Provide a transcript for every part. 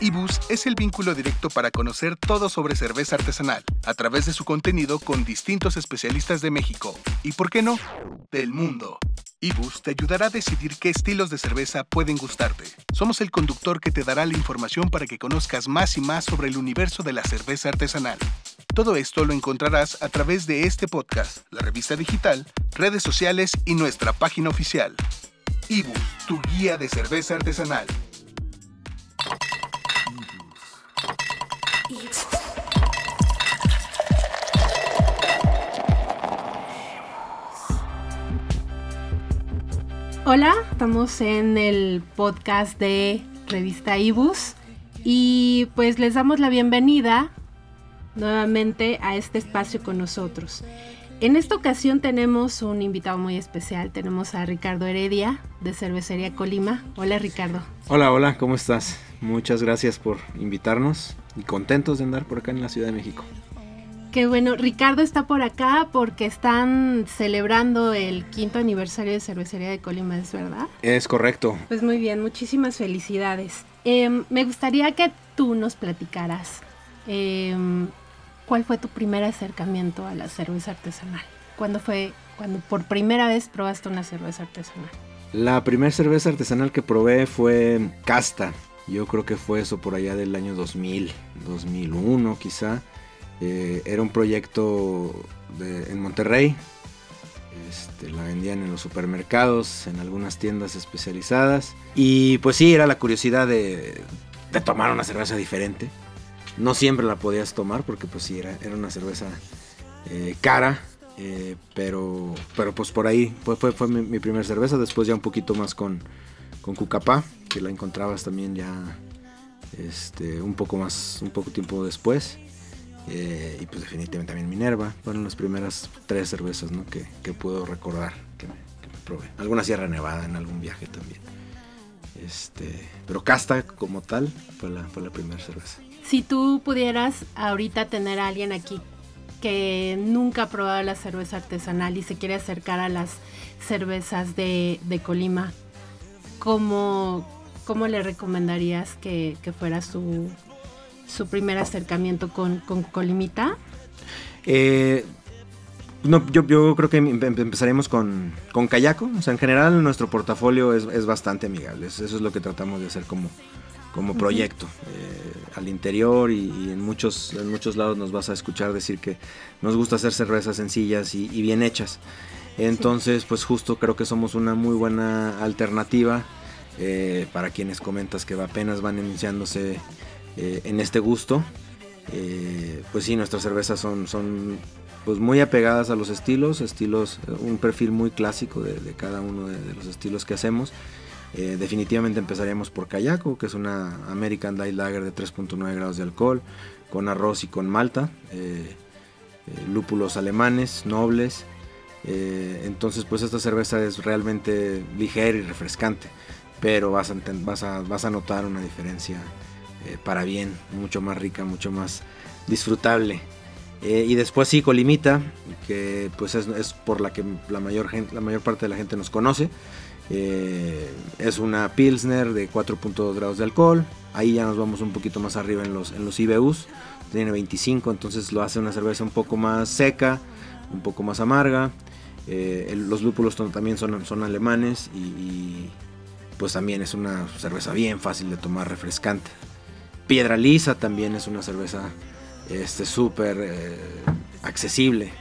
Ibus es el vínculo directo para conocer todo sobre cerveza artesanal, a través de su contenido con distintos especialistas de México y, por qué no, del mundo. Ibus te ayudará a decidir qué estilos de cerveza pueden gustarte. Somos el conductor que te dará la información para que conozcas más y más sobre el universo de la cerveza artesanal. Todo esto lo encontrarás a través de este podcast, la revista digital, redes sociales y nuestra página oficial. Ibus, tu guía de cerveza artesanal. Hola, estamos en el podcast de Revista Ibus y pues les damos la bienvenida nuevamente a este espacio con nosotros. En esta ocasión tenemos un invitado muy especial, tenemos a Ricardo Heredia de Cervecería Colima. Hola Ricardo. Hola, hola, ¿cómo estás? Muchas gracias por invitarnos y contentos de andar por acá en la Ciudad de México. Qué bueno, Ricardo está por acá porque están celebrando el quinto aniversario de Cervecería de Colima, ¿es verdad? Es correcto. Pues muy bien, muchísimas felicidades. Em, me gustaría que tú nos platicaras em, cuál fue tu primer acercamiento a la cerveza artesanal. ¿Cuándo fue cuando por primera vez probaste una cerveza artesanal? La primera cerveza artesanal que probé fue Casta. Yo creo que fue eso por allá del año 2000, 2001 quizá. Eh, era un proyecto en Monterrey. Este, la vendían en los supermercados, en algunas tiendas especializadas. Y pues sí, era la curiosidad de, tomar una cerveza diferente. No siempre la podías tomar porque pues sí, era, era una cerveza eh, cara. Eh, pero, pero pues por ahí fue, fue, fue mi, primera cerveza. Después ya un poquito más con, con Cucapá, que la encontrabas también ya este, un poco más, un poco tiempo después. Eh, y pues definitivamente también Minerva. Fueron las primeras tres cervezas que, puedo recordar que me, probé. Alguna Sierra Nevada en algún viaje también. Este, pero Casta como tal fue la, fue la primera cerveza. Si tú pudieras ahorita tener a alguien aquí que nunca ha probado la cerveza artesanal y se quiere acercar a las cervezas de, Colima, ¿cómo, ¿cómo, le recomendarías que fuera su, su primer acercamiento con, con Colimita? Eh, no, yo, yo, creo que em, empezaremos con, con Kayako. O sea, en general nuestro portafolio es, es, bastante amigable. Eso es lo que tratamos de hacer como, como proyecto. Eh, al interior y, en, muchos, en muchos lados nos vas a escuchar decir que nos gusta hacer cervezas sencillas y, bien hechas. Entonces, pues justo creo que somos una muy buena alternativa eh, para quienes comentas que apenas van iniciándose eh, en este gusto. Eh, pues sí, nuestras cervezas son, son pues muy apegadas a los estilos, estilos, un perfil muy clásico de, cada uno de, los estilos que hacemos. Eh, definitivamente empezaríamos por Kayako, que es una American Light Lager de 3.9 grados de alcohol, con arroz y con malta, lúpulos alemanes, nobles. entonces, pues esta cerveza es realmente ligera y refrescante, pero vas a, vas a, vas a notar una diferencia eh, para bien, mucho más rica, mucho más disfrutable. Eh, y después sí, Colimita, que pues es, por la que la mayor, gente, la mayor parte de la gente nos conoce. Eh, es una Pilsner de 4.2 grados de alcohol. Ahí ya nos vamos un poquito más arriba en los, en los IBUs. Tiene 25, entonces lo hace una cerveza un poco más seca, un poco más amarga. los lúpulos también son, son alemanes y, y, pues también es una cerveza bien fácil de tomar, refrescante. Piedra Lisa también es una cerveza este súper eh, accesible.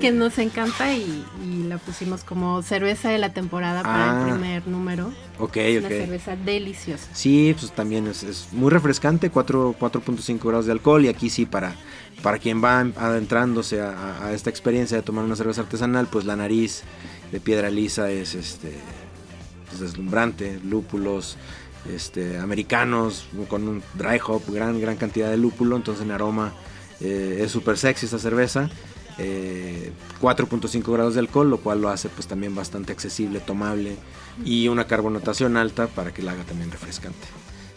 Que nos encanta y, la pusimos como cerveza de la temporada para el ah. primer número. Ok, es Una cerveza deliciosa. Sí, pues también es, muy refrescante, 4.5 grados de alcohol y aquí sí para, para quien va adentrándose a, esta experiencia de tomar una cerveza artesanal, pues la nariz de piedra lisa es este pues deslumbrante, lúpulos, este, americanos con un dry hop, gran, gran cantidad de lúpulo, entonces en aroma eh, es súper sexy esta cerveza. 4.5 eh, grados de alcohol, lo cual lo hace pues también bastante accesible, tomable y una carbonatación alta para que la haga también refrescante.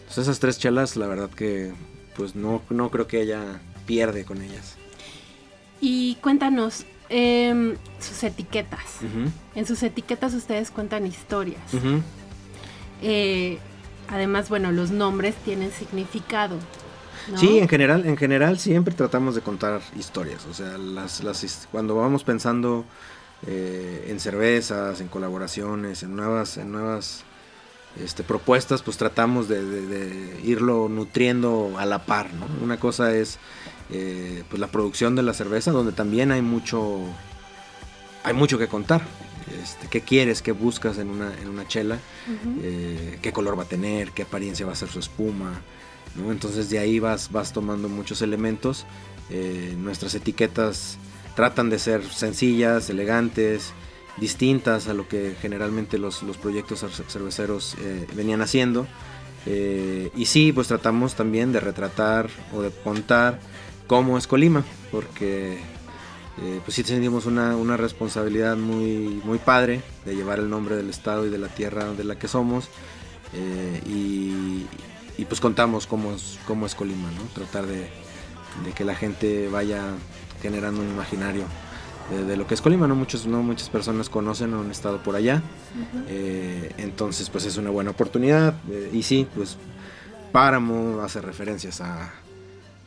Entonces esas tres chelas, la verdad que pues no, no creo que ella pierde con ellas. Y cuéntanos, em, sus etiquetas. En sus etiquetas ustedes cuentan historias además, bueno, los nombres tienen significado. Sí, en general, en general siempre tratamos de contar historias. O sea, las, las cuando vamos pensando eh, en cervezas, en colaboraciones, en nuevas, en nuevas este, propuestas, pues tratamos de, irlo nutriendo a la par. ¿no? Una cosa es eh, pues la producción de la cerveza, donde también hay mucho, hay mucho que contar. Este, qué quieres, qué buscas en una, en una chela, eh, qué color va a tener, qué apariencia va a ser su espuma. Entonces de ahí vas, vas tomando muchos elementos. Eh, nuestras etiquetas tratan de ser sencillas, elegantes, distintas a lo que generalmente los, proyectos cerveceros eh, venían haciendo. Eh, y sí, pues tratamos también de retratar o de contar cómo es Colima, porque pues sí tenemos una, una, responsabilidad muy, muy padre de llevar el nombre del estado y de la tierra de la que somos. y, y pues contamos cómo es, cómo es Colima, ¿no? Tratar de, que la gente vaya generando un imaginario de, lo que es Colima, ¿no? Muchos, no muchas personas conocen o han estado por allá, eh, entonces pues es una buena oportunidad eh, y sí, pues Páramo hace referencias a,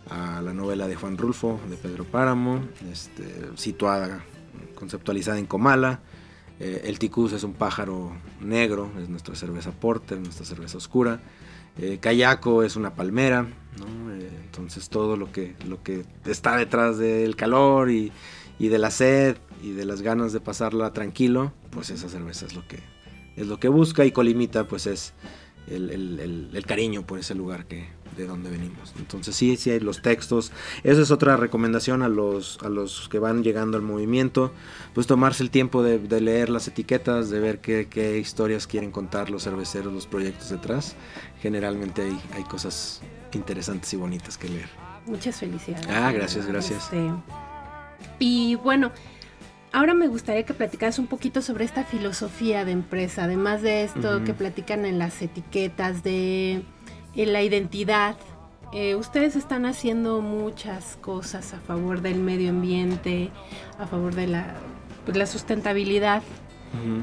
la novela de Juan Rulfo, de Pedro Páramo, este, situada, conceptualizada en Comala. Eh, el ticus es un pájaro negro, es nuestra cerveza porter, nuestra cerveza oscura. Eh, es una palmera, eh, entonces todo lo que, lo que está detrás del calor y, de la sed y de las ganas de pasarla tranquilo, pues esa cerveza es lo que, es lo que busca y Colimita pues es el cariño por ese lugar que, de dónde venimos. Entonces sí, sí hay los textos. Esa es otra recomendación a los, a los que van llegando al movimiento, pues tomarse el tiempo de, leer las etiquetas, de ver qué, historias quieren contar los cerveceros, los proyectos detrás. Generalmente hay, hay cosas interesantes y bonitas que leer. Muchas felicidades. Ah, gracias, gracias. Este, y bueno, ahora me gustaría que platicaras un poquito sobre esta filosofía de empresa, además de esto que platican en las etiquetas de en la identidad. Eh, ustedes están haciendo muchas cosas a favor del medio ambiente, a favor de la, pues, la sustentabilidad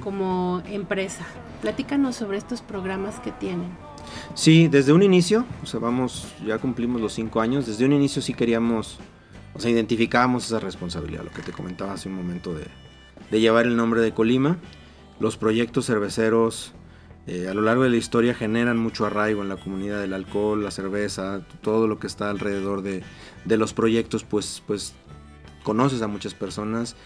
como empresa. Platícanos sobre estos programas que tienen. Sí, desde un inicio, o sea, vamos, ya cumplimos los cinco años, desde un inicio sí queríamos, o sea, identificábamos esa responsabilidad, lo que te comentaba hace un momento de, llevar el nombre de Colima. Los proyectos cerveceros eh, a lo largo de la historia generan mucho arraigo en la comunidad del alcohol, la cerveza, todo lo que está alrededor de, los proyectos, pues, pues conoces a muchas personas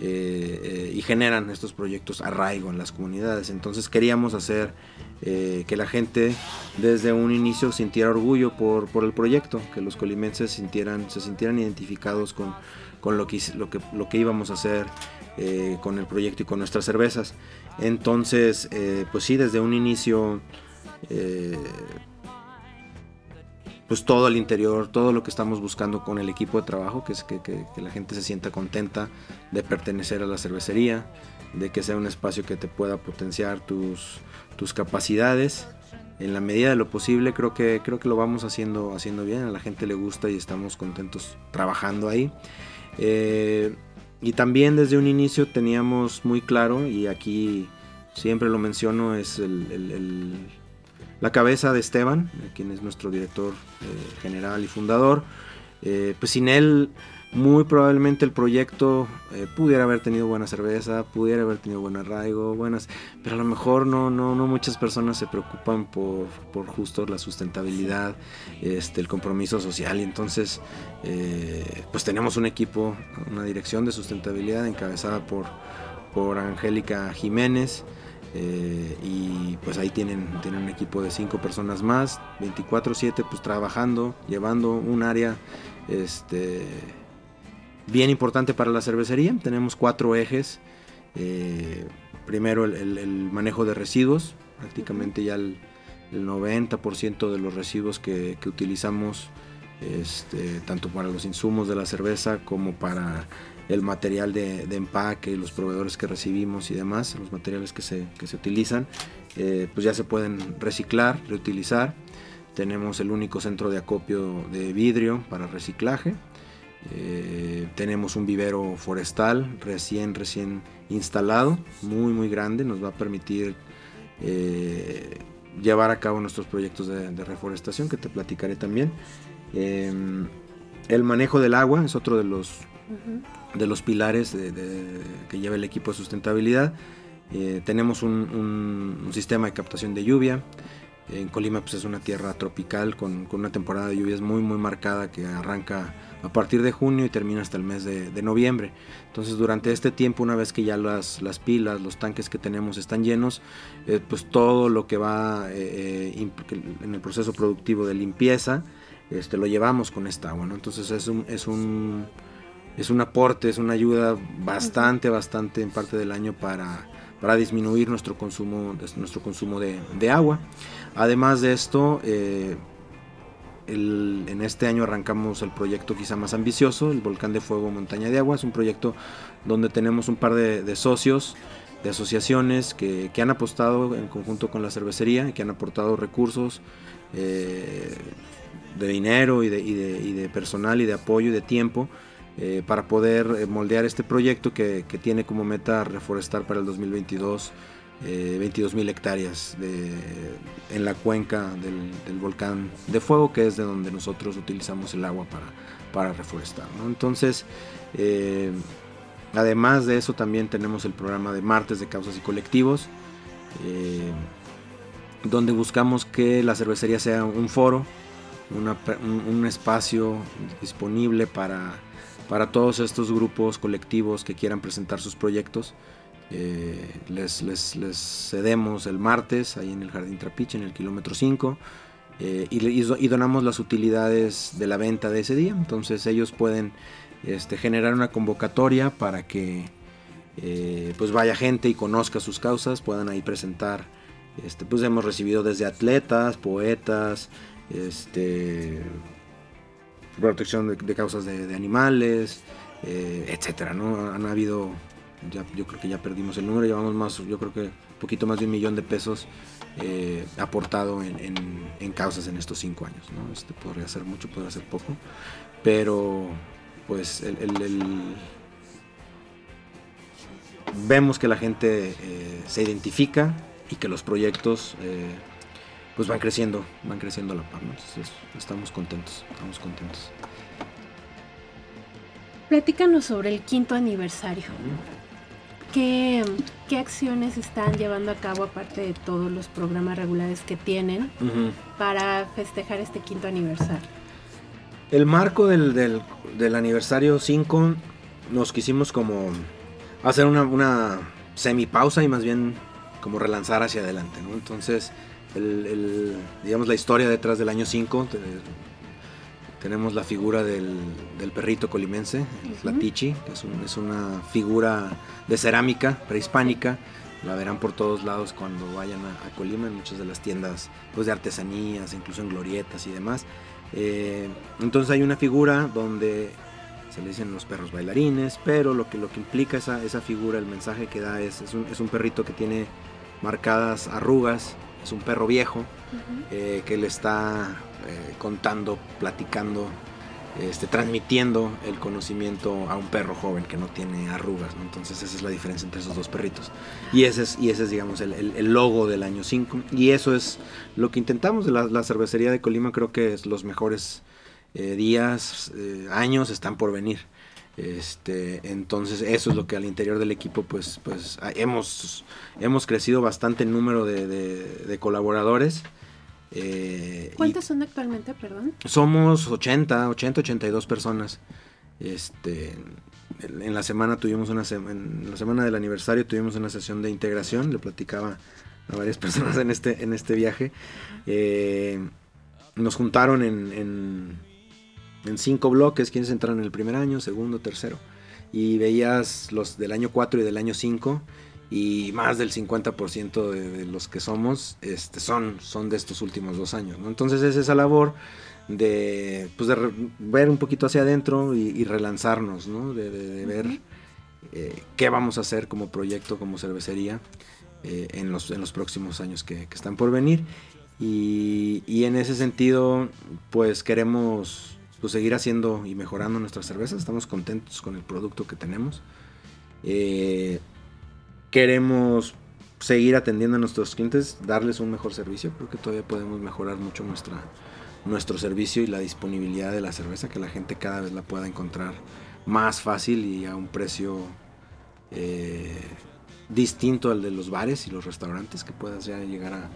eh, eh, y generan estos proyectos arraigo en las comunidades. Entonces queríamos hacer que la gente desde un inicio sintiera orgullo por, por el proyecto, que los colimenses sintieran, se sintieran identificados con, con lo, que, lo, que, lo que íbamos a hacer con el proyecto y con nuestras cervezas. Entonces, eh, pues sí, desde un inicio, eh, pues todo el interior, todo lo que estamos buscando con el equipo de trabajo, que es que, la gente se sienta contenta de pertenecer a la cervecería, de que sea un espacio que te pueda potenciar tus, tus capacidades. En la medida de lo posible creo que, creo que lo vamos haciendo, haciendo bien, a la gente le gusta y estamos contentos trabajando ahí. Eh, y también desde un inicio teníamos muy claro, y aquí siempre lo menciono, es la cabeza de Esteban, quien es nuestro director eh, general y fundador. Eh, pues sin él muy probablemente el proyecto eh, pudiera haber tenido buena cerveza, pudiera haber tenido buen arraigo, buenas, pero a lo mejor no, no, no muchas personas se preocupan por, por justo la sustentabilidad, este, el compromiso social y entonces eh, pues tenemos un equipo, una dirección de sustentabilidad encabezada por, por Angélica Jiménez. Eh, y pues ahí tienen, tienen un equipo de cinco personas más, 24/7 pues trabajando, llevando un área este, bien importante para la cervecería. Tenemos cuatro ejes. Eh, primero el, manejo de residuos. Prácticamente ya el, 90% de los residuos que, utilizamos, este, tanto para los insumos de la cerveza como para el material de, empaque, los proveedores que recibimos y demás, los materiales que se, utilizan, eh, pues ya se pueden reciclar, reutilizar. Tenemos el único centro de acopio de vidrio para reciclaje. Eh, tenemos un vivero forestal recién, recién instalado, muy, muy grande. Nos va a permitir eh, llevar a cabo nuestros proyectos de, reforestación, que te platicaré también. Em, el manejo del agua es otro de los, de los pilares que lleva el equipo de sustentabilidad. Eh, tenemos un, sistema de captación de lluvia. En Colima pues, es una tierra tropical con, una temporada de lluvias muy muy marcada que arranca a partir de junio y termina hasta el mes de, noviembre. Entonces durante este tiempo, una vez que ya las, las pilas, los tanques que tenemos están llenos, eh, pues todo lo que va eh, en el proceso productivo de limpieza, este, lo llevamos con esta agua. Entonces es un, es un, es un aporte, es una ayuda bastante, bastante en parte del año para para disminuir nuestro consumo, nuestro consumo de, agua. Además de esto, eh, en este año arrancamos el proyecto quizá más ambicioso, el Volcán de Fuego Montaña de Agua. Es un proyecto donde tenemos un par de, socios, de asociaciones que, han apostado en conjunto con la cervecería que han aportado recursos eh, de dinero y de, personal y de apoyo y de tiempo eh, para poder moldear este proyecto que, tiene como meta reforestar para el 2022 22 mil hectáreas en la cuenca del, volcán de fuego, que es de donde nosotros utilizamos el agua para, para reforestar. Entonces, eh, además de eso, también tenemos el programa de Martes de Causas y Colectivos, donde buscamos que la cervecería sea un foro, un espacio disponible para para todos estos grupos colectivos que quieran presentar sus proyectos. Eh, les, cedemos el martes ahí en el Jardín Trapiche, en el kilómetro 5, eh, y, donamos las utilidades de la venta de ese día. Entonces ellos pueden este, generar una convocatoria para que eh, pues vaya gente y conozca sus causas, puedan ahí presentar. Este, pues hemos recibido desde atletas, poetas, este, protección de, causas de, animales, eh, etcétera, ¿no? Han habido, ya, yo creo que ya perdimos el número, llevamos más, yo creo que un poquito más de un millón de pesos eh, aportado en, causas en estos cinco años, ¿no? Este podría ser mucho, podría ser poco, pero pues el, vemos que la gente eh, se identifica y que los proyectos pues van creciendo, van creciendo a la par, Entonces estamos contentos, estamos contentos. Platícanos sobre el quinto aniversario. ¿Qué, acciones están llevando a cabo aparte de todos los programas regulares que tienen para festejar este quinto aniversario? El marco del, del, aniversario 5 nos quisimos como hacer una, una semi pausa y más bien como relanzar hacia adelante, ¿no? Entonces el, digamos, la historia detrás del año 5. Tenemos la figura del, perrito colimense, la Tichi, que es, una figura de cerámica prehispánica. La verán por todos lados cuando vayan a, Colima, en muchas de las tiendas pues, de artesanías, incluso en glorietas y demás. Eh, entonces hay una figura donde se le dicen los perros bailarines, pero lo que, lo que implica esa, esa figura, el mensaje que da es, es un, es un perrito que tiene marcadas arrugas es un perro viejo eh, que le está eh, contando, platicando, este, transmitiendo el conocimiento a un perro joven que no tiene arrugas. Entonces esa es la diferencia entre esos dos perritos. Y ese es, y ese es digamos, el, logo del año 5. Y eso es lo que intentamos. La, la cervecería de Colima creo que es los mejores eh, días, años están por venir. Este, entonces eso es lo que al interior del equipo pues, pues hemos, hemos crecido bastante en número de, colaboradores. Eh, ¿Cuántos son actualmente, perdón? Somos 80, 80, 82 personas. Este, en la semana tuvimos una en la semana del aniversario tuvimos una sesión de integración, le platicaba a varias personas en este, en este viaje. Eh, nos juntaron en en cinco bloques, quienes entraron en el primer año, segundo, tercero. Y veías los del año 4 y del año 5 y más del 50% de, los que somos este, son, son de estos últimos dos años. Entonces es esa labor de, pues de ver un poquito hacia adentro y, relanzarnos, ¿no? de, ver eh, qué vamos a hacer como proyecto, como cervecería eh, en, los, en los próximos años que, que están por venir. Y, y, en ese sentido, pues queremos pues seguir haciendo y mejorando nuestras cervezas. Estamos contentos con el producto que tenemos. Eh, queremos seguir atendiendo a nuestros clientes, darles un mejor servicio. Creo que todavía podemos mejorar mucho nuestra, nuestro servicio y la disponibilidad de la cerveza, que la gente cada vez la pueda encontrar más fácil y a un precio eh, distinto al de los bares y los restaurantes, que puedas ya llegar a,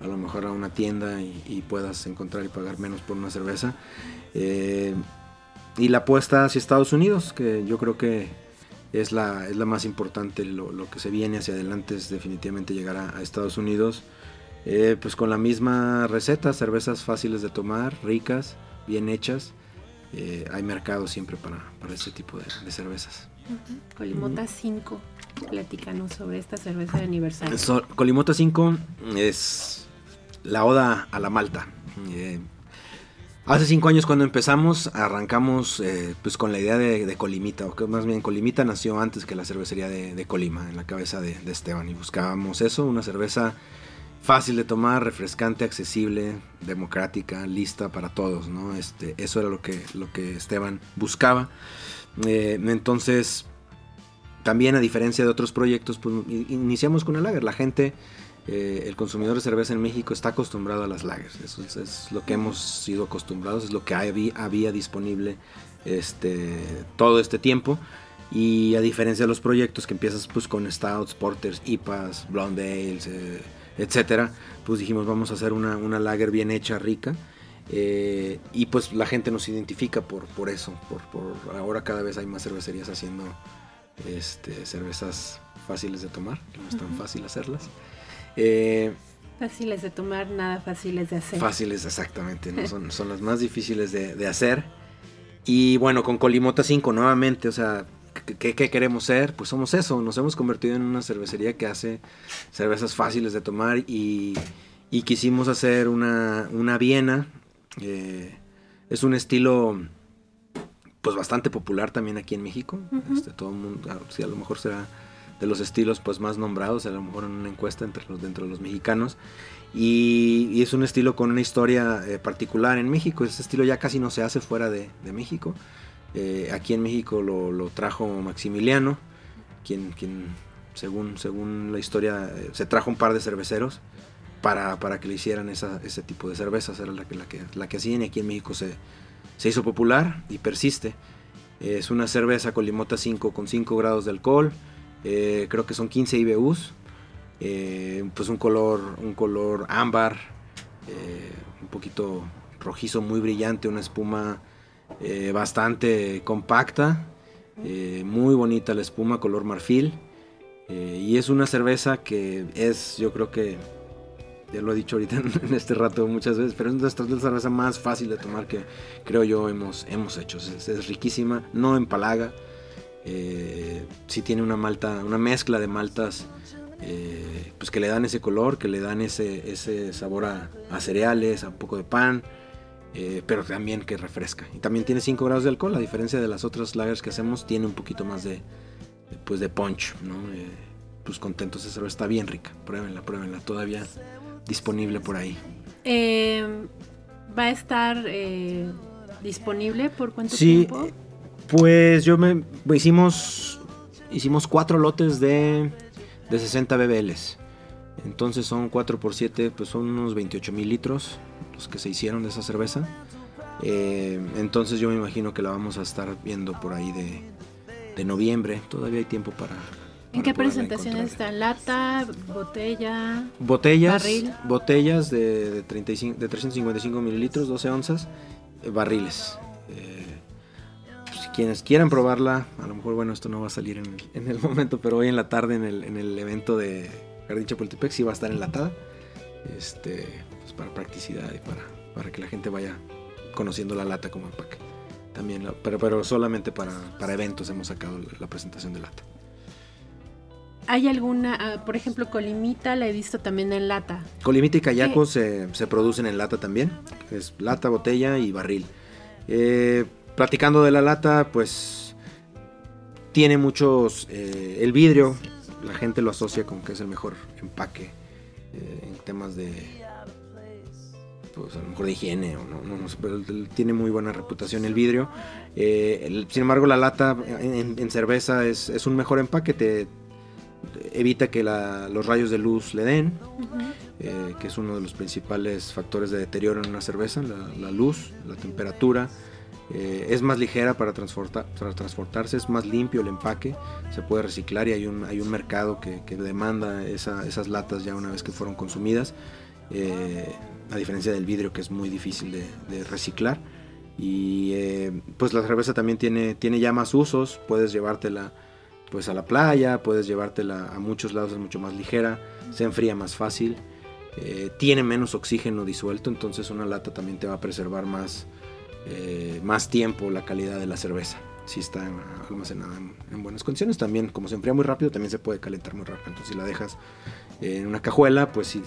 a lo mejor a una tienda y, puedas encontrar y pagar menos por una cerveza. Eh, y la apuesta hacia Estados Unidos, que yo creo que es la, es la más importante, lo, que se viene hacia adelante es definitivamente llegar a, Estados Unidos, eh, pues con la misma receta, cervezas fáciles de tomar, ricas, bien hechas. hay mercado siempre para, para este tipo de, cervezas. Colimota 5. Platícanos sobre esta cerveza de aniversario. Colimota 5 es la oda a la malta. Eh, hace cinco años cuando empezamos arrancamos eh, pues con la idea de, Colimita, o que más bien Colimita nació antes que la cervecería de, Colima, en la cabeza de, Esteban, y buscábamos eso, una cerveza fácil de tomar, refrescante, accesible, democrática, lista para todos, ¿no? Este, eso era lo que, lo que Esteban buscaba. Eh, entonces, también a diferencia de otros proyectos, pues iniciamos con el lager. La gente, eh, el consumidor de cerveza en México está acostumbrado a las lagers. Eso es, lo que hemos sido acostumbrados, es lo que había, disponible este, todo este tiempo. Y a diferencia de los proyectos que empiezas pues con stouts, porters, IPAs, blonde ales, eh, etcétera, pues dijimos vamos a hacer una, una lager bien hecha, rica. Eh, y pues la gente nos identifica por, por eso. Por, por, ahora cada vez hay más cervecerías haciendo este, cervezas fáciles de tomar, que no es tan fácil hacerlas. Eh, fáciles de tomar, nada fáciles de hacer. Fáciles, exactamente, ¿no? son, son las más difíciles de, hacer. Y bueno, con Colimota 5 nuevamente, o sea, ¿qué, queremos ser? Pues somos eso, nos hemos convertido en una cervecería que hace cervezas fáciles de tomar y, quisimos hacer una, una Viena. Eh, es un estilo pues bastante popular también aquí en México. este, todo el mundo, ah, sí, a lo mejor será de los estilos pues más nombrados, a lo mejor en una encuesta entre los, dentro de los mexicanos. Y, es un estilo con una historia eh, particular en México. Ese estilo ya casi no se hace fuera de, México. Eh, aquí en México lo, trajo Maximiliano, quien, quien según, según la historia eh, se trajo un par de cerveceros para, para que le hicieran ese tipo de cervezas. Era la que, la que, la que hacían y aquí en México se, se hizo popular y persiste. Es una cerveza con limota 5 con 5 grados de alcohol. Eh, creo que son 15 IBUs. Eh, pues un color, un color ámbar. Eh, un poquito rojizo, muy brillante. Una espuma bastante compacta. muy bonita la espuma, color marfil. y es una cerveza que es, yo creo que ya lo he dicho ahorita en este rato muchas veces, pero es una de las cervezas más fácil de tomar que creo yo hemos, hemos hecho. Es, riquísima, no empalaga, eh, sí tiene una malta, una mezcla de maltas eh, pues que le dan ese color, que le dan ese, ese sabor a, cereales, a un poco de pan, eh, pero también que refresca. Y también tiene 5 grados de alcohol, a diferencia de las otras lagers que hacemos, tiene un poquito más de, pues de punch, ¿no? pues contentos, esa cerveza está bien rica, pruébenla, pruébenla, todavía disponible por ahí? Eh, ¿Va a estar eh, disponible por cuánto tiempo? Pues yo me hicimos hicimos cuatro lotes de, de 60 BBLs. Entonces son 4 por 7, pues son unos 28 mil litros los que se hicieron de esa cerveza. Eh, entonces yo me imagino que la vamos a estar viendo por ahí de, de noviembre. Todavía hay tiempo para, ¿En qué presentación está? ¿Lata, botella? Botellas, botellas de, de, 35, de 355 mililitros, 12 onzas, eh, barriles. Eh, pues, quienes quieran probarla, a lo mejor, bueno, esto no va a salir en, el momento, pero hoy en la tarde en el, en el evento de Jardín Chapultepec sí va a estar enlatada. Este, pues para practicidad y para, para que la gente vaya conociendo la lata como empaque. También, pero, pero solamente para, para eventos hemos sacado la presentación de lata. ¿Hay alguna, ah, por ejemplo, colimita la he visto también en lata? Colimita y cayaco se, producen en lata también, es lata, botella y barril. Eh, platicando de la lata, pues tiene muchos, eh, el vidrio, la gente lo asocia con que es el mejor empaque eh, en temas de, pues a lo mejor de higiene o no, no, sé, pero tiene muy buena reputación el vidrio. sin embargo, la lata en, cerveza es, es, un mejor empaque, te, evita que los rayos de luz le den, eh, que es uno de los principales factores de deterioro en una cerveza, la, luz, la temperatura. Eh, es más ligera para, transportarse, es más limpio el empaque, se puede reciclar y hay un, hay un mercado que, demanda esas latas ya una vez que fueron consumidas, eh, a diferencia del vidrio que es muy difícil de, reciclar. Y pues la cerveza también tiene, tiene ya más usos, puedes llevártela pues a la playa, puedes llevártela a muchos lados, es mucho más ligera, se enfría más fácil, eh, tiene menos oxígeno disuelto, entonces una lata también te va a preservar más, eh, más tiempo la calidad de la cerveza. Si está almacenada en, buenas condiciones, también como se enfría muy rápido, también se puede calentar muy rápido. Entonces si la dejas en una cajuela, pues sí,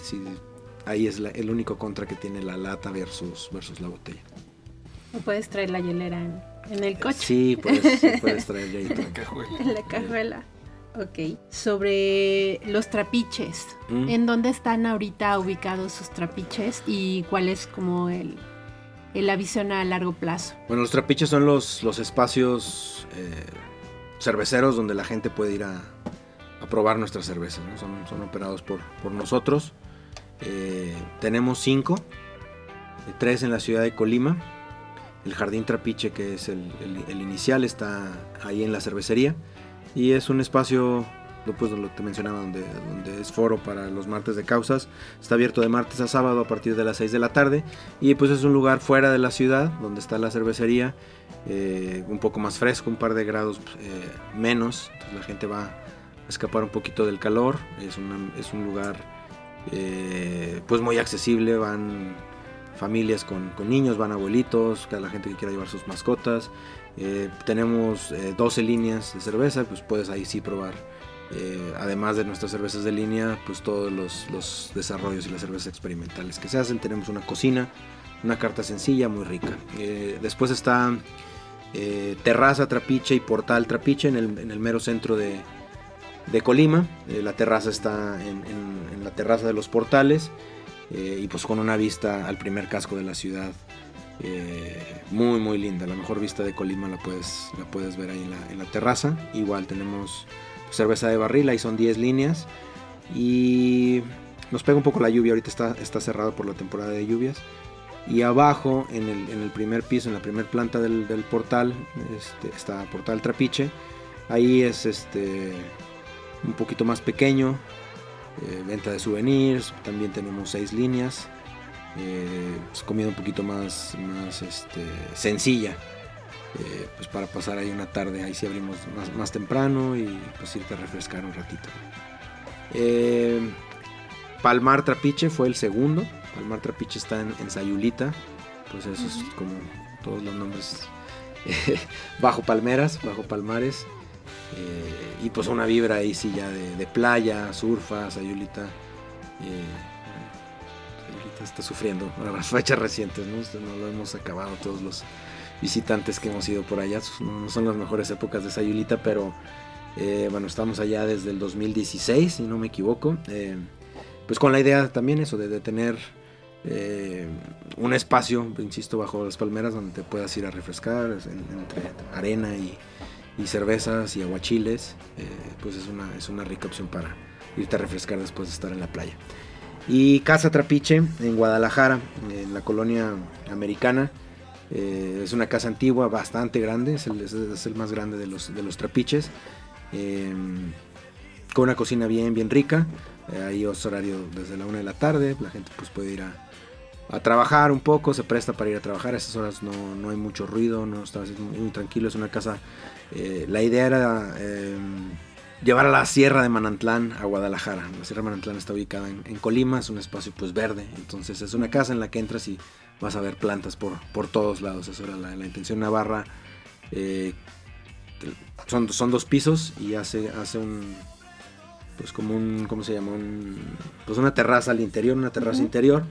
ahí es el único contra que tiene la lata versus, versus la botella. O puedes traer la hielera en en el coche. Sí, puedes, puedes traer ya en la cajuela. En la cajuela. Ok. Sobre los trapiches. Mm. ¿En dónde están ahorita ubicados sus trapiches y cuál es como el, la visión a largo plazo? Bueno, los trapiches son los, los espacios eh, cerveceros donde la gente puede ir a, probar nuestras cervezas. Son, son, operados por, por nosotros. Eh, tenemos cinco, tres en la ciudad de Colima el Jardín Trapiche, que es el, inicial, está ahí en la cervecería. Y es un espacio, pues lo te mencionaba, donde, es foro para los martes de causas. Está abierto de martes a sábado a partir de las 6 de la tarde. Y pues es un lugar fuera de la ciudad, donde está la cervecería. Eh, un poco más fresco, un par de grados eh, menos. Entonces la gente va a escapar un poquito del calor. Es, es un lugar eh, pues muy accesible. Van familias con, niños, van abuelitos, la gente que quiera llevar sus mascotas. Tenemos 12 eh, líneas de cerveza, pues puedes ahí sí probar. Eh, además de nuestras cervezas de línea, pues todos los, desarrollos y las cervezas experimentales que se hacen. Tenemos una cocina, una carta sencilla, muy rica. después está Terraza Trapiche y Portal Trapiche en el, mero centro de, Colima. la terraza está en la terraza de los portales. Eh, y pues con una vista al primer casco de la ciudad eh, muy muy linda. La mejor vista de Colima la puedes, la puedes ver ahí en la, terraza. Igual tenemos cerveza de barril, ahí son 10 líneas y nos pega un poco la lluvia, ahorita está, está cerrado por la temporada de lluvias. Y abajo, en el, primer piso, en la primera planta del, portal, este, está Portal Trapiche. Ahí es este, un poquito más pequeño, eh, venta de souvenirs, también tenemos seis líneas, eh, comida un poquito más, más este, sencilla, eh, pues para pasar ahí una tarde, ahí sí abrimos más, temprano y pues irte a refrescar un ratito. Palmar Trapiche fue el segundo, Palmar Trapiche está en, Sayulita, pues eso es como todos los nombres bajo palmeras, bajo palmares. Eh, y pues una vibra ahí sí ya de, playa, surfa, Sayulita. Eh, Sayulita está sufriendo a las fechas recientes, ¿no? no lo hemos acabado todos los visitantes que hemos ido por allá. No, son las mejores épocas de Sayulita, pero eh, bueno, estamos allá desde el 2016, si no me equivoco. pues con la idea también eso, de, tener un espacio, insisto, bajo las palmeras donde te puedas ir a refrescar entre arena y, y cervezas y aguachiles, eh, pues es una, es una rica opción para irte a refrescar después de estar en la playa. Y Casa Trapiche en Guadalajara, en la colonia americana. Eh, es una casa antigua, bastante grande, es el, más grande de los, de los trapiches. Em, con una cocina bien, bien rica. Eh, ahí es horario desde la una de la tarde. La gente pues puede ir a, a trabajar un poco, se presta para ir a trabajar. A esas horas no, no hay mucho ruido, no está muy tranquilo. Es una casa eh, la idea era eh, llevar a la Sierra de Manantlán a Guadalajara. La Sierra de Manantlán está ubicada en, Colima, es un espacio pues verde, entonces es una casa en la que entras y vas a ver plantas por, por todos lados. Esa era la, intención Navarra. Eh, son, son dos pisos y hace, hace un pues como un ¿cómo se llama? Un, pues una terraza al interior, una terraza interior.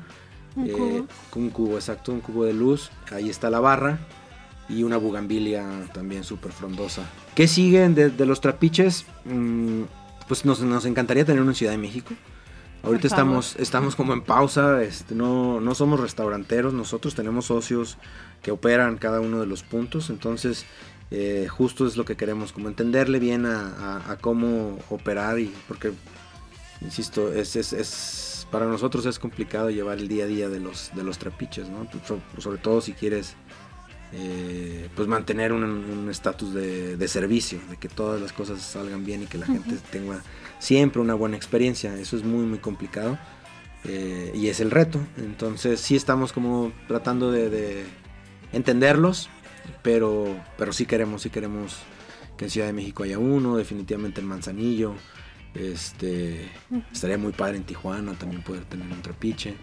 Un cubo. un cubo, exacto, un cubo de luz. Ahí está la barra y una bugambilia también súper frondosa. ¿Qué siguen de, los trapiches? Mm, pues nos, encantaría tener una Ciudad de México. Ahorita estamos, estamos como en pausa, este, no, no somos restauranteros, nosotros tenemos socios que operan cada uno de los puntos, entonces Eh, justo es lo que queremos, como entenderle bien a, cómo operar y porque, insisto, es, es, para nosotros es complicado llevar el día a día de los, de los trapiches, ¿no? sobre todo si quieres eh, pues mantener un estatus de, servicio, de que todas las cosas salgan bien y que la gente tenga siempre una buena experiencia. Eso es muy, muy complicado eh, y es el reto. Entonces sí estamos como tratando de, entenderlos, pero, pero sí queremos, sí queremos que en Ciudad de México haya uno, definitivamente en Manzanillo. Este, estaría muy padre en Tijuana también poder tener un trapiche.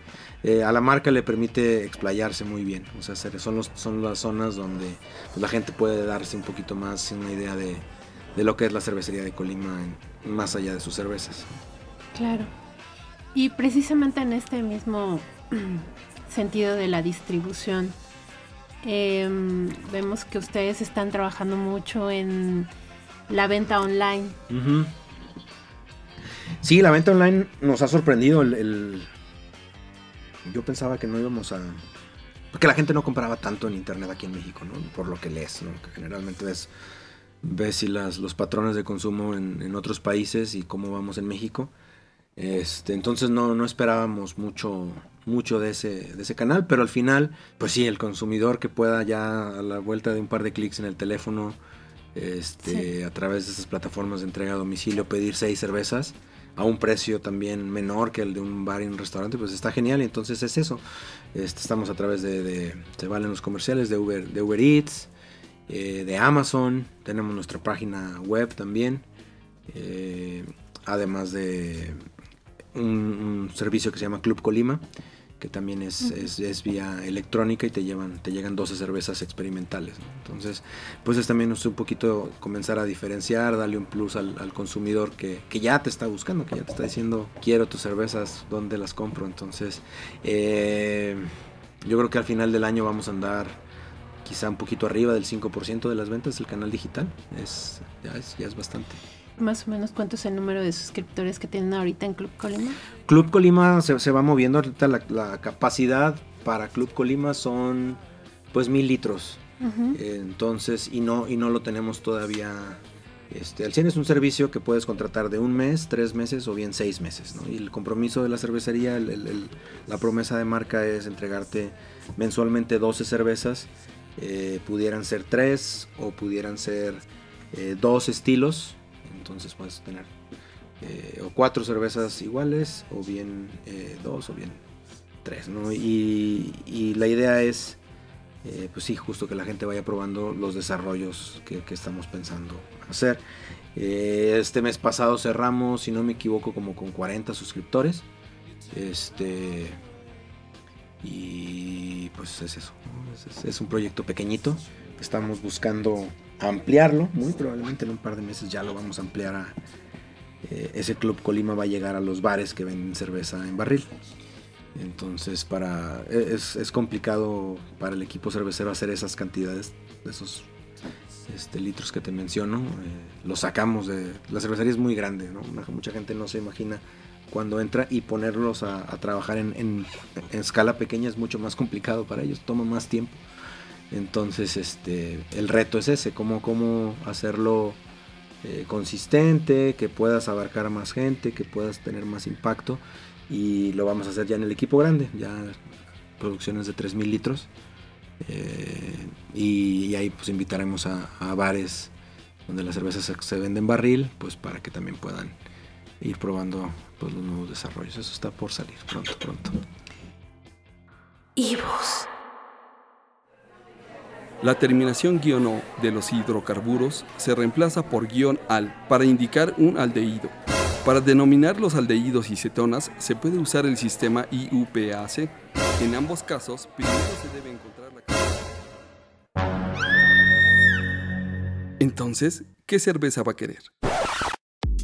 Eh, a la marca le permite explayarse muy bien. O sea, son, los, son las zonas donde pues, la gente puede darse un poquito más una idea de, lo que es la cervecería de Colima más allá de sus cervezas. Claro. Y precisamente en este mismo sentido de la distribución, em, vemos que ustedes están trabajando mucho en la venta online. Sí, la venta online nos ha sorprendido el yo pensaba que no íbamos a... Porque la gente no compraba tanto en internet aquí en México, ¿no? Por lo que lees, ¿no? Que generalmente ves, ves las, los patrones de consumo en, otros países y cómo vamos en México. Este, entonces no, no esperábamos mucho, mucho de ese, de ese canal, pero al final, pues sí, el consumidor que pueda ya a la vuelta de un par de clics en el teléfono, este, a través de esas plataformas de entrega a domicilio, pedir seis cervezas, a un precio también menor que el de un bar y un restaurante, pues está genial. Y entonces es eso. Este, estamos a través de, se valen los comerciales de Uber, de Uber Eats, eh, de Amazon, tenemos nuestra página web también, eh, además de un, servicio que se llama Club Colima, que también es, es, vía electrónica y te llevan te llegan 12 cervezas experimentales. Entonces, pues es también un poquito comenzar a diferenciar, darle un plus al, consumidor que, que, ya te está buscando, que ya te está diciendo, quiero tus cervezas, ¿dónde las compro? Entonces, eh, yo creo que al final del año vamos a andar quizá un poquito arriba del 5% de las ventas del canal digital. Es, ya, es, ya es bastante más o menos cuánto es el número de suscriptores que tienen ahorita en Club Colima? Club Colima se, va moviendo ahorita la, capacidad para Club Colima son pues mil litros. entonces, y no, y no lo tenemos todavía. Este, el 100 es un servicio que puedes contratar de un mes, tres meses o bien seis meses. Y el compromiso de la cervecería, la promesa de marca es entregarte mensualmente 12 cervezas. Eh, pudieran ser tres o pudieran ser eh, dos estilos entonces puedes tener eh, o cuatro cervezas iguales, o bien eh, dos, o bien tres, ¿no? Y, la idea es, eh, pues sí, justo que la gente vaya probando los desarrollos que, estamos pensando hacer. este mes pasado cerramos, si no me equivoco, como con 40 suscriptores. Este. Y pues es eso. es un proyecto pequeñito. Estamos buscando ampliarlo. Muy probablemente en un par de meses ya lo vamos a ampliar a... Eh, ese Club Colima va a llegar a los bares que venden cerveza en barril. Entonces para e, es, complicado para el equipo cervecero hacer esas cantidades de esos este, litros que te menciono. Eh, lo sacamos de... La cervecería es muy grande, ¿no? Mucha gente no se imagina cuando entra y ponerlos a, trabajar en, en, escala pequeña es mucho más complicado para ellos, toma más tiempo. Entonces, este, el reto es ese, cómo, cómo hacerlo eh, consistente, que puedas abarcar a más gente, que puedas tener más impacto. Y lo vamos a hacer ya en el equipo grande, ya producciones de 3.000 litros. Eh, y, ahí pues invitaremos a, bares donde las cervezas se, venden barril, pues para que también puedan ir probando pues, los nuevos desarrollos. Eso está por salir pronto, pronto. Y vos. La terminación guion O de los hidrocarburos se reemplaza por al para indicar un aldehído. Para denominar los aldehídos y cetonas se puede usar el sistema IUPAC. En ambos casos, primero se debe encontrar la... Entonces, ¿qué cerveza va a querer?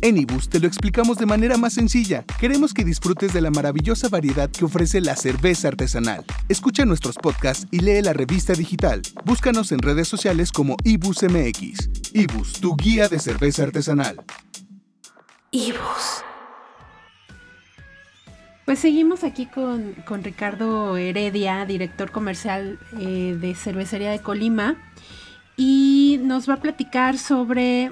En Ibus te lo explicamos de manera más sencilla. Queremos que disfrutes de la maravillosa variedad que ofrece la cerveza artesanal. Escucha nuestros podcasts y lee la revista digital. Búscanos en redes sociales como Ibus MX. Ibus, tu guía de cerveza artesanal. Ibus. Pues seguimos aquí con, Ricardo Heredia, director comercial eh, de Cervecería de Colima. Y nos va a platicar sobre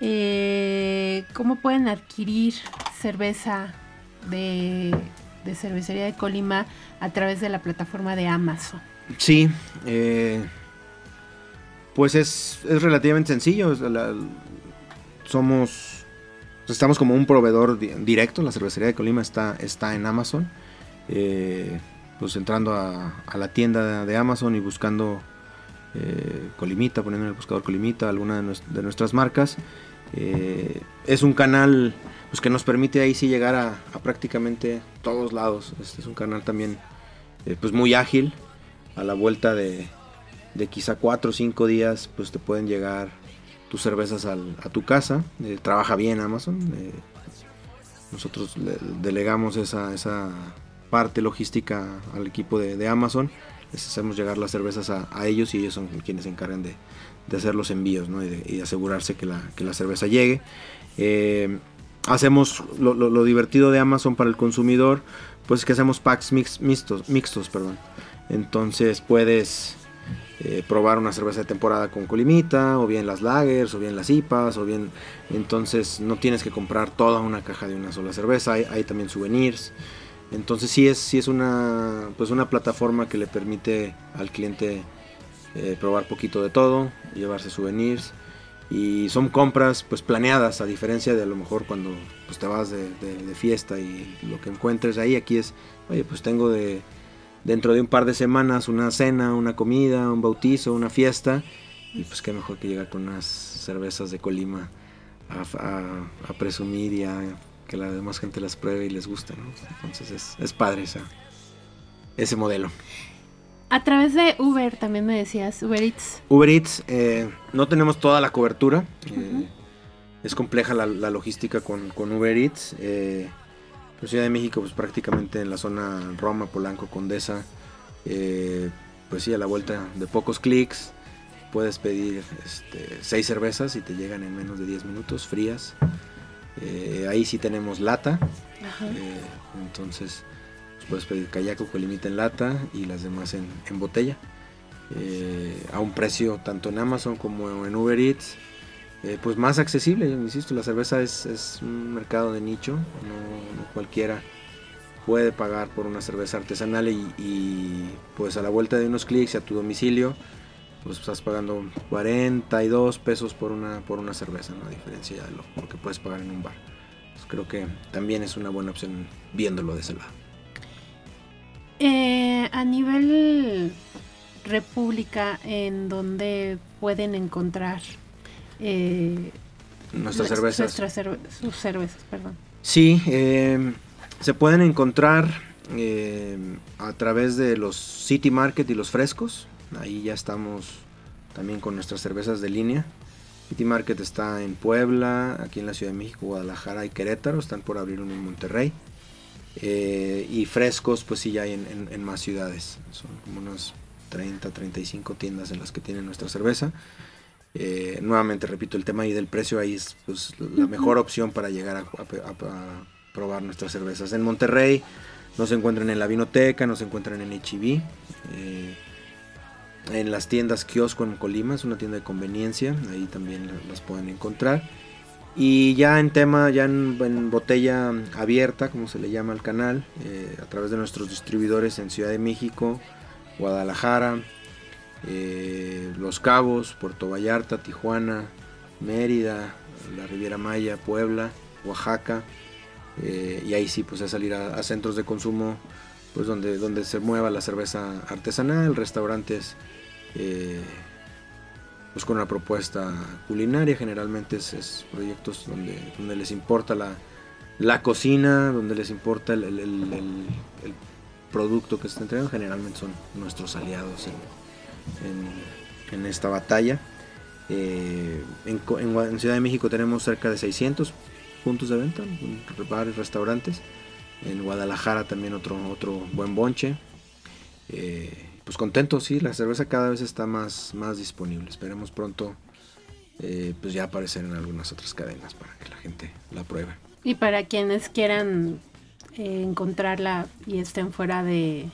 eh, cómo pueden adquirir cerveza de, de, cervecería de Colima a través de la plataforma de Amazon. Sí, eh, pues es, es, relativamente sencillo. somos, estamos como un proveedor directo. La cervecería de Colima está, está en Amazon. Eh, pues entrando a, la tienda de Amazon y buscando eh, Colimita, poniendo en el buscador Colimita, alguna de, nuestras marcas. Eh, es un canal pues, que nos permite ahí sí llegar a, prácticamente todos lados. Este es un canal también eh, pues muy ágil. A la vuelta de, quizá 4 o 5 días pues te pueden llegar tus cervezas a tu casa. trabaja bien Amazon. nosotros delegamos esa, esa parte logística al equipo de Amazon les hacemos llegar las cervezas a, ellos y ellos son quienes se encargan de, hacer los envíos y, de, asegurarse que la, cerveza llegue. Eh, hacemos lo, divertido de Amazon para el consumidor, pues que hacemos packs mixtos, mixtos perdón. Entonces puedes eh, probar una cerveza de temporada con colimita, o bien las lagers, o bien las IPAs, o bien... Entonces no tienes que comprar toda una caja de una sola cerveza, hay también souvenirs. Entonces sí es, sí es una, pues una plataforma que le permite al cliente eh, probar poquito de todo, llevarse souvenirs y son compras pues planeadas a diferencia de a lo mejor cuando pues, te vas de, fiesta y lo que encuentres ahí aquí es, oye pues tengo de dentro de un par de semanas una cena, una comida, un bautizo, una fiesta y pues qué mejor que llegar con unas cervezas de Colima a, presumir y a que la demás gente las pruebe y les guste. Entonces es, padre ese modelo. A través de Uber también me decías, Uber Eats. Uber Eats, eh, no tenemos toda la cobertura. Eh, es compleja la, logística con, Uber Eats. Eh, la Ciudad de México, pues prácticamente en la zona Roma, Polanco, Condesa, pues sí, a la vuelta de pocos clics puedes pedir este, seis cervezas y te llegan en menos de 10 minutos frías. Eh, ahí sí tenemos lata. Eh, entonces puedes pedir kayak o colimita en lata y las demás en, botella. Eh, a un precio tanto en Amazon como en Uber Eats. pues más accesible, insisto, la cerveza es, un mercado de nicho, no, cualquiera puede pagar por una cerveza artesanal y, y, pues a la vuelta de unos clics a tu domicilio pues estás pagando 42 pesos por una, por una cerveza, ¿no? a diferencia de lo, que puedes pagar en un bar. Pues creo que también es una buena opción viéndolo de ese lado. Eh, a nivel república, en donde pueden encontrar eh, nuestras cervezas. sus cervezas, perdón. Sí, eh, se pueden encontrar a través de los City Market y los frescos. Ahí ya estamos también con nuestras cervezas de línea. City Market está en Puebla, aquí en la Ciudad de México, Guadalajara y Querétaro. Están por abrir uno en Monterrey. Eh, y frescos, pues sí, ya hay en, más ciudades. Son como unas 30, 35 tiendas en las que tienen nuestra cerveza. Eh, nuevamente repito el tema ahí del precio ahí es pues, la mejor opción para llegar a, probar nuestras cervezas en Monterrey nos encuentran en la vinoteca nos encuentran en HB en las tiendas kiosco en Colima, es una tienda de conveniencia, ahí también las pueden encontrar. Y ya en tema, ya en, botella abierta, como se le llama al canal, eh, a través de nuestros distribuidores en Ciudad de México, Guadalajara, eh, Los Cabos, Puerto Vallarta, Tijuana, Mérida, la Riviera Maya, Puebla, Oaxaca. Eh, y ahí sí, pues a salir a, centros de consumo, pues donde, donde se mueva la cerveza artesanal, restaurantes pues con una propuesta culinaria, generalmente es, proyectos donde, donde les importa la, la cocina, donde les importa el, el, producto que está entregando, generalmente son nuestros aliados en, en, esta batalla. Eh, en, en, Ciudad de México tenemos cerca de 600 puntos de venta, bares, restaurantes. En Guadalajara también otro, otro buen bonche. Eh, pues contento, sí, la cerveza cada vez está más, más disponible. Esperemos pronto eh, pues ya aparecer en algunas otras cadenas para que la gente la pruebe. Y para quienes quieran eh, encontrarla y estén fuera de,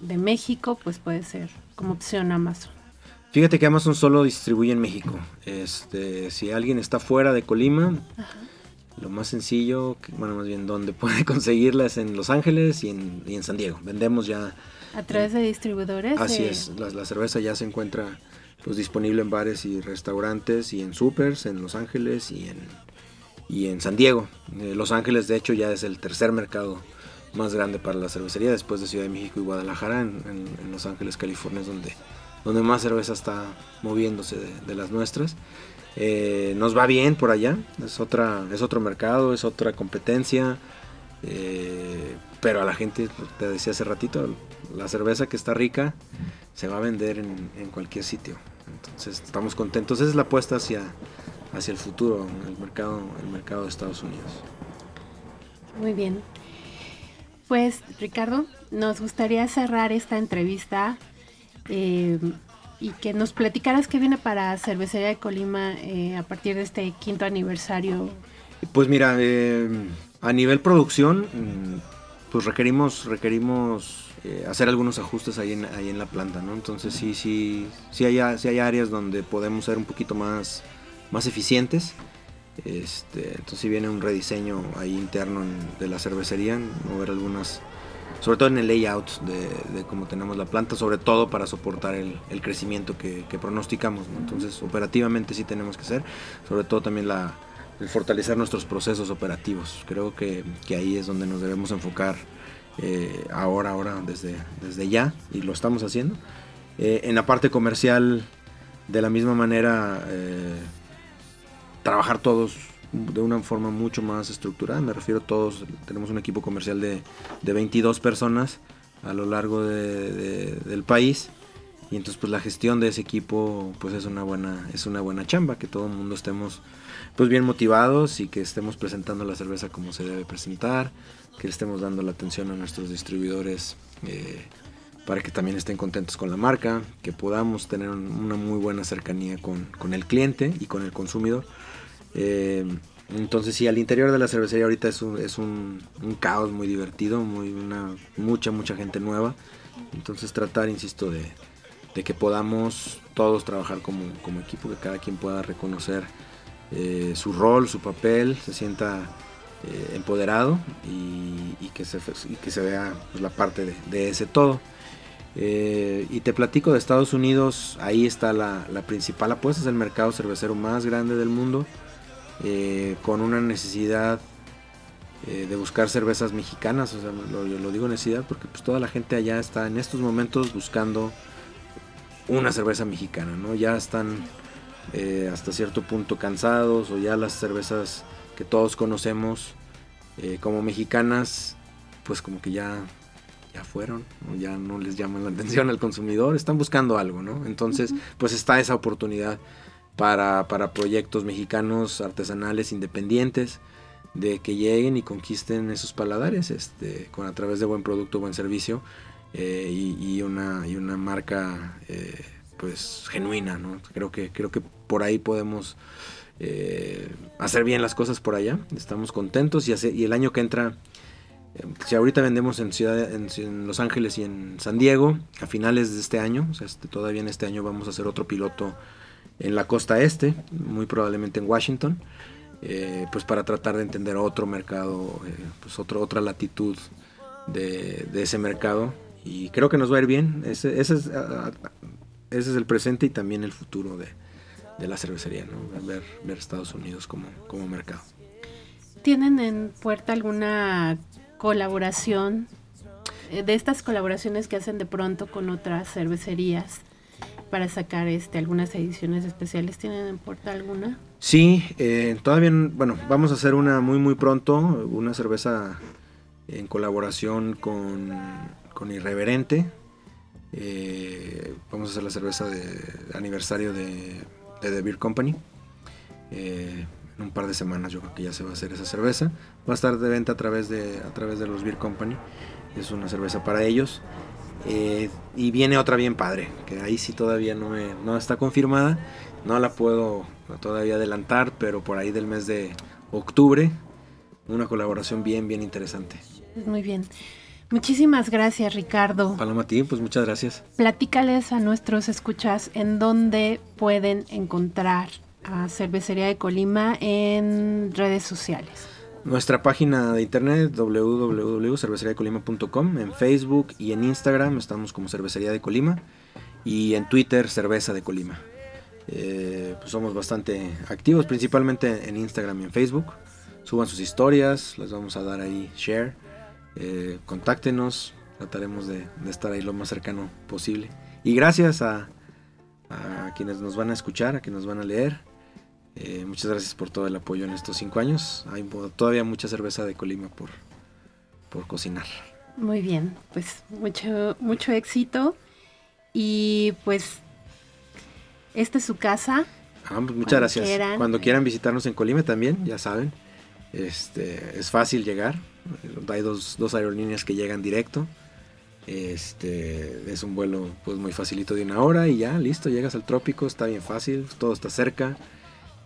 México, pues puede ser como opción Amazon. Fíjate que Amazon solo distribuye en México. Este, si alguien está fuera de Colima, lo más sencillo, bueno, más bien donde puede conseguirla es en Los Ángeles y en, y en San Diego. Vendemos ya. A través de distribuidores. Así de- es, la, la cerveza ya se encuentra pues disponible en bares y restaurantes y en supers en Los Ángeles y en, y en San Diego. Eh, Los Ángeles de hecho ya es el tercer mercado más grande para la cervecería después de Ciudad de México y Guadalajara. En, en- en Los Ángeles, California es donde, donde más cerveza está moviéndose de, de las nuestras. Eh, nos va bien por allá, es, otra, es otro mercado, es otra competencia. eh, pero a la gente, te decía hace ratito, la cerveza que está rica se va a vender en, en cualquier sitio. Entonces estamos contentos. Esa es la apuesta hacia, hacia el futuro, el mercado, el mercado de Estados Unidos. Muy bien. Pues Ricardo, nos gustaría cerrar esta entrevista eh, y que nos platicaras qué viene para Cervecería de Colima eh, a partir de este quinto aniversario. Pues mira, eh, a nivel producción, pues requerimos, requerimos eh, hacer algunos ajustes ahí en, ahí en la planta, ¿no? Entonces sí, sí, sí hay, sí hay áreas donde podemos ser un poquito más, más eficientes. Este, entonces sí viene un rediseño ahí interno de la cervecería, mover algunas, sobre todo en el layout de, cómo tenemos la planta, sobre todo para soportar el, crecimiento que, pronosticamos. ¿no? Entonces operativamente sí tenemos que hacer, sobre todo también la, el fortalecer nuestros procesos operativos. Creo que, que ahí es donde nos debemos enfocar eh, ahora, ahora, desde, desde ya, y lo estamos haciendo. Eh, en la parte comercial, de la misma manera, eh, trabajar todos de una forma mucho más estructurada. Me refiero a todos, tenemos un equipo comercial de, de 22 personas a lo largo de- de- del país. Y entonces pues la gestión de ese equipo pues es una buena, es una buena chamba, que todo el mundo estemos pues bien motivados y que estemos presentando la cerveza como se debe presentar, que le estemos dando la atención a nuestros distribuidores eh, para que también estén contentos con la marca, que podamos tener un- una muy buena cercanía con, con el cliente y con el consumidor. Eh, entonces sí, al interior de la cervecería ahorita es un, es un, un caos muy divertido, muy una, mucha, mucha gente nueva. Entonces tratar, insisto, de, de que podamos todos trabajar como, como equipo, que cada quien pueda reconocer eh, su rol, su papel, se sienta eh, empoderado y, que se, que se vea pues, la parte de, ese todo. Eh, y te platico de Estados Unidos, ahí está la, la principal apuesta, es el mercado cervecero más grande del mundo, con una necesidad de buscar cervezas mexicanas, o sea, lo, lo digo necesidad porque pues toda la gente allá está en estos momentos buscando una cerveza mexicana, ¿no? Ya están eh, hasta cierto punto cansados o ya las cervezas que todos conocemos eh, como mexicanas, pues como que ya ya fueron, ¿no? ya no les llaman la atención al consumidor, están buscando algo, ¿no? Entonces, pues está esa oportunidad para, para proyectos mexicanos artesanales independientes de que lleguen y conquisten esos paladares este, con a través de buen producto, buen servicio eh, y, una, y una marca eh, pues genuina, ¿no? Creo que, creo que por ahí podemos eh, hacer bien las cosas por allá, estamos contentos y, hace- y el año que entra eh, si ahorita vendemos en, ciudad, en, Los Ángeles y en San Diego, a finales de este año, este, todavía en este año vamos a hacer otro piloto en la costa este, muy probablemente en Washington, pues para tratar de entender otro mercado, pues otro, otra latitud de ese mercado. Y creo que nos va a ir bien. Ese, ese es, ah, ah, ese es el presente y también el futuro de, de la cervecería, ¿no? ver, ver Estados Unidos como, como mercado. ¿Tienen en puerta alguna colaboración eh, de estas colaboraciones que hacen de pronto con otras cervecerías para sacar este algunas ediciones especiales? ¿Tienen en puerta alguna? Sí, eh, todavía, bueno, vamos a hacer una muy muy pronto, una cerveza en colaboración con, con Irreverente. Eh, vamos a hacer la cerveza de aniversario de, de The Beer Company. Eh, en un par de semanas yo creo que ya se va a hacer esa cerveza. Va a estar de venta a través de, a través de los Beer Company. Es una cerveza para ellos. Eh, y viene otra bien padre, que ahí sí todavía no, me- no está confirmada. No la puedo todavía adelantar, pero por ahí del mes de octubre, una colaboración bien, bien interesante. Muy bien. Muchísimas gracias, Ricardo. Paloma, a ti, pues muchas gracias. Platícales a nuestros escuchas en dónde pueden encontrar a Cervecería de Colima en redes sociales. Nuestra página de internet www.cerveceriadecolima.com, en Facebook y en Instagram estamos como Cervecería de Colima y en Twitter Cerveza de Colima. Eh, pues somos bastante activos, principalmente en Instagram y en Facebook. Suban sus historias, les vamos a dar ahí share. Eh, contáctenos, trataremos de, de, estar ahí lo más cercano posible. Y gracias a, a quienes nos van a escuchar, a quienes nos van a leer. Eh, muchas gracias por todo el apoyo en estos cinco años. Hay todavía mucha cerveza de Colima por, por cocinar. Muy bien, pues mucho, mucho éxito. Y pues, esta es su casa. Ah, pues muchas gracias. Quieran. Cuando quieran visitarnos en Colima también, ya saben. Este, es fácil llegar. Hay dos, dos aerolíneas que llegan directo. Este es un vuelo pues muy facilito de una hora y ya, listo, llegas al trópico, está bien fácil, todo está cerca.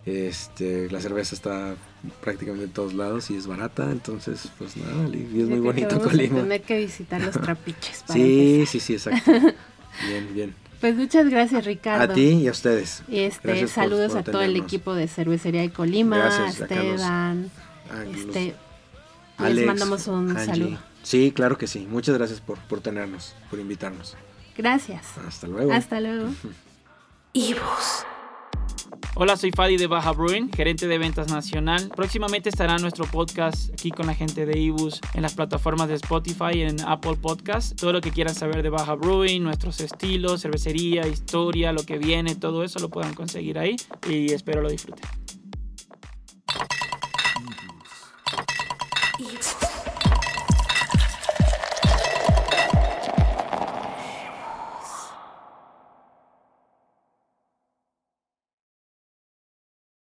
Este, la cerveza está prácticamente en todos lados y es barata, entonces pues nada, y es muy bonito vamos Colima. A tener que visitar los trapiches. sí, sí, sí, exacto. bien, bien. Pues muchas gracias Ricardo. A ti y a ustedes. Y este, saludos por, por a todo el equipo de Cervecería de Colima, gracias, a Esteban. A este, Alex, les mandamos un Angie. saludo. Sí, claro que sí. Muchas gracias por, por tenernos, por invitarnos. Gracias. Hasta luego. Hasta luego. Ibus. Hola, soy Fadi de Baja Brewing, gerente de ventas nacional. Próximamente estará nuestro podcast aquí con la gente de Ibus en las plataformas de Spotify y en Apple Podcast. Todo lo que quieran saber de Baja Brewing, nuestros estilos, cervecería, historia, lo que viene, todo eso lo puedan conseguir ahí y espero lo disfruten.